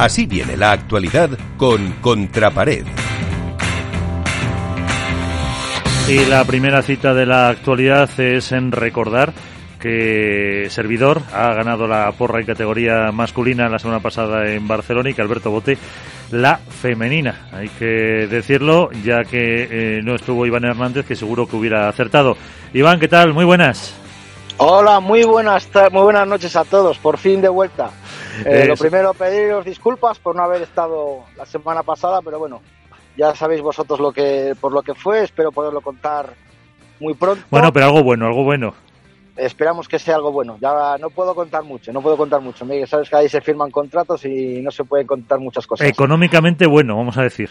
Así viene la actualidad con Contrapared. Y la primera cita de la actualidad es en recordar que Servidor ha ganado la porra en categoría masculina la semana pasada en Barcelona y que Alberto Bote la femenina. Hay que decirlo, ya que eh, no estuvo Iván Hernández, que seguro que hubiera acertado. Iván, ¿qué tal? Muy buenas. Hola, muy buenas, muy buenas noches a todos, por fin de vuelta. Eh, lo primero, pediros disculpas por no haber estado la semana pasada, pero bueno, ya sabéis vosotros lo que por lo que fue, espero poderlo contar muy pronto. Bueno, pero algo bueno, algo bueno. Esperamos que sea algo bueno. Ya no puedo contar mucho, no puedo contar mucho. Miguel, sabes que ahí se firman contratos y no se pueden contar muchas cosas. Económicamente bueno, vamos a decir.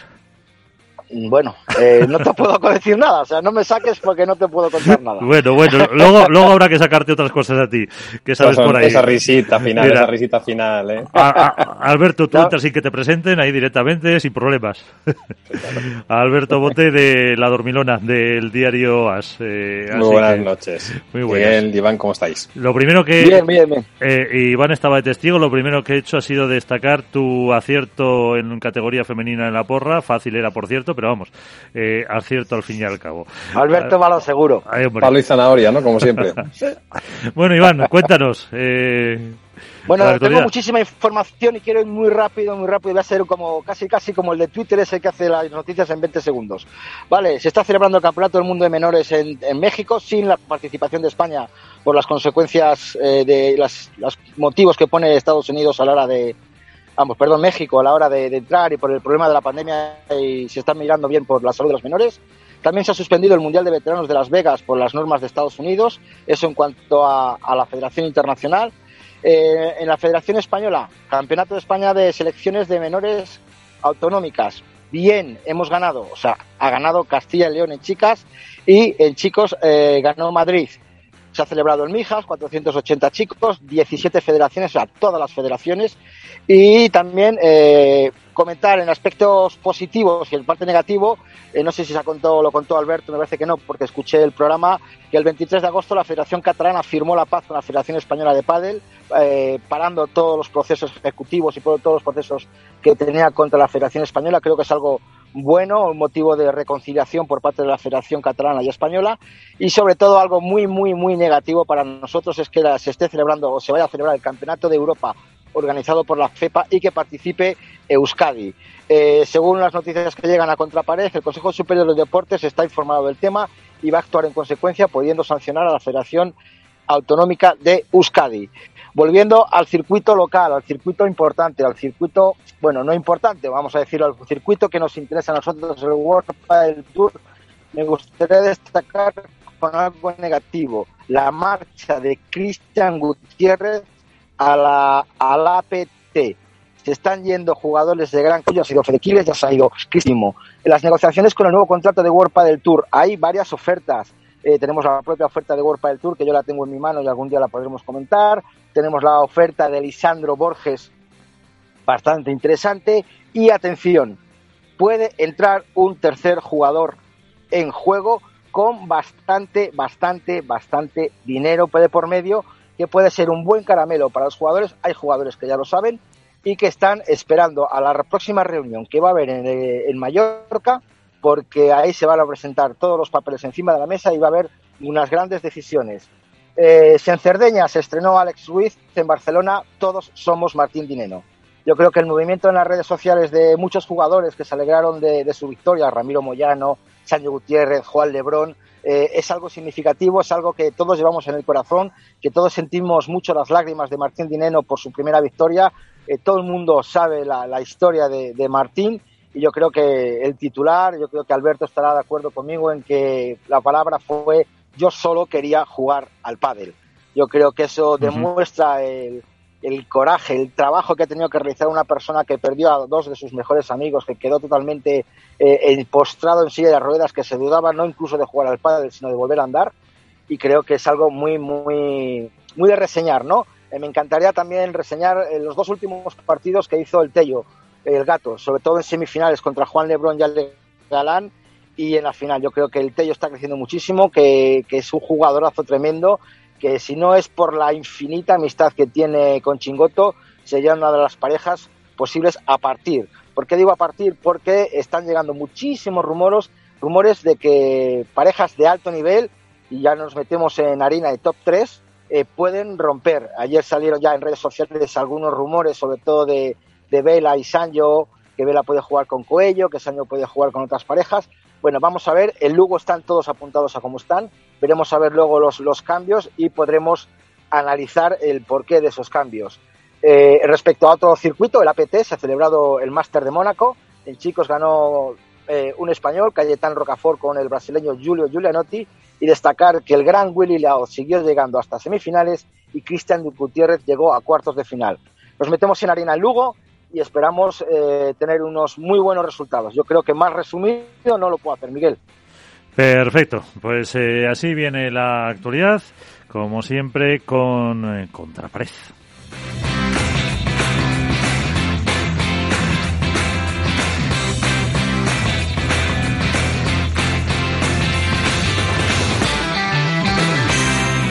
Bueno, eh, no te puedo decir nada, o sea, no me saques porque no te puedo contar nada. Bueno, bueno, luego, luego habrá que sacarte otras cosas a ti, que sabes por ahí. Esa risita final, esa risita final, ¿eh? Alberto, tú entras sin que te presenten ahí directamente, sin problemas. Alberto Bote de La Dormilona, del diario AS. Eh, muy buenas noches. Muy buenas. Bien, Iván, ¿cómo estáis? Lo primero que... Bien, bien, bien. Eh, Iván estaba de testigo, lo primero que he hecho ha sido destacar tu acierto en categoría femenina en la porra, fácil era, por cierto, pero vamos, eh, acierto al fin y al cabo. Alberto va lo seguro. Palo y zanahoria, ¿no? Como siempre. bueno, Iván, cuéntanos. Eh, bueno, tengo muchísima información y quiero ir muy rápido, muy rápido. Voy a ser como casi casi como el de Twitter ese que hace las noticias en 20 segundos. Vale, se está celebrando el Campeonato del Mundo de Menores en, México sin la participación de España por las consecuencias eh, de los motivos que pone Estados Unidos a la hora de, vamos, perdón, México a la hora de, entrar y por el problema de la pandemia y se está mirando bien por la salud de los menores. También se ha suspendido el Mundial de Veteranos de Las Vegas por las normas de Estados Unidos, eso en cuanto a, la Federación Internacional. Eh, en la Federación Española, Campeonato de España de Selecciones de Menores Autonómicas. Bien, hemos ganado, o sea, ha ganado Castilla y León en chicas y en chicos eh, ganó Madrid. Se ha celebrado en Mijas, 480 chicos, 17 federaciones, o sea, todas las federaciones. Y también eh, comentar en aspectos positivos y en parte negativo, eh, no sé si se contado, lo contó Alberto, me parece que no, porque escuché el programa, que el 23 de agosto la Federación Catalana firmó la paz con la Federación Española de Pádel, eh, parando todos los procesos ejecutivos y todos los procesos que tenía contra la Federación Española. Creo que es algo bueno, un motivo de reconciliación por parte de la Federación Catalana y Española y sobre todo algo muy, muy, muy negativo para nosotros es que se esté celebrando o se vaya a celebrar el Campeonato de Europa organizado por la FEPA y que participe Euskadi. Eh, según las noticias que llegan a contrapared, el Consejo Superior de Deportes está informado del tema y va a actuar en consecuencia, pudiendo sancionar a la Federación Autonómica de Euskadi. Volviendo al circuito local, al circuito importante, al circuito, bueno, no importante, vamos a decir al circuito que nos interesa a nosotros, el World del Tour, me gustaría destacar con algo negativo, la marcha de Cristian Gutiérrez a la, al APT. Se están yendo jugadores de gran ya ha sido Fedequiles, ya se ha ido Cristimo. En las negociaciones con el nuevo contrato de World del Tour hay varias ofertas. Eh, tenemos la propia oferta de World del Tour, que yo la tengo en mi mano y algún día la podremos comentar. Tenemos la oferta de Lisandro Borges, bastante interesante. Y atención, puede entrar un tercer jugador en juego con bastante, bastante, bastante dinero de por medio, que puede ser un buen caramelo para los jugadores. Hay jugadores que ya lo saben y que están esperando a la próxima reunión que va a haber en, en Mallorca, porque ahí se van a presentar todos los papeles encima de la mesa y va a haber unas grandes decisiones. Eh, si en Cerdeña se estrenó Alex Ruiz, en Barcelona todos somos Martín Dineno. Yo creo que el movimiento en las redes sociales de muchos jugadores que se alegraron de, su victoria, Ramiro Moyano, Sancho Gutiérrez, Juan Lebrón, eh, es algo significativo, es algo que todos llevamos en el corazón, que todos sentimos mucho las lágrimas de Martín Dineno por su primera victoria. Eh, todo el mundo sabe la, historia de, de, Martín y yo creo que el titular, yo creo que Alberto estará de acuerdo conmigo en que la palabra fue yo solo quería jugar al pádel. Yo creo que eso demuestra el, coraje, el trabajo que ha tenido que realizar una persona que perdió a dos de sus mejores amigos, que quedó totalmente eh, postrado en silla de ruedas, que se dudaba no incluso de jugar al pádel, sino de volver a andar. Y creo que es algo muy, muy, muy de reseñar, ¿no? Eh, me encantaría también reseñar eh, los dos últimos partidos que hizo el Tello, el Gato, sobre todo en semifinales contra Juan Lebrón y Ale Galán, y en la final. Yo creo que el Tello está creciendo muchísimo, que, es un jugadorazo tremendo, que si no es por la infinita amistad que tiene con Chingoto, sería una de las parejas posibles a partir. ¿Por qué digo a partir? Porque están llegando muchísimos rumores, rumores de que parejas de alto nivel, y ya nos metemos en harina de top 3, eh, pueden romper. Ayer salieron ya en redes sociales algunos rumores, sobre todo de, de Vela y Sancho, que Vela puede jugar con Coello, que Sancho puede jugar con otras parejas. Bueno, vamos a ver, el Lugo están todos apuntados a cómo están, veremos a ver luego los, los cambios y podremos analizar el porqué de esos cambios. Eh, respecto a otro circuito, el APT, se ha celebrado el Máster de Mónaco, en chicos ganó eh, un español, Cayetán Rocafort, con el brasileño Julio Giulianotti, y destacar que el gran Willy Lao siguió llegando hasta semifinales y Cristian Gutiérrez llegó a cuartos de final. Nos metemos en Arena Lugo y esperamos eh, tener unos muy buenos resultados. Yo creo que más resumido no lo puedo hacer, Miguel. Perfecto, pues eh, así viene la actualidad, como siempre, con eh.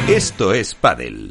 Esto es Padel.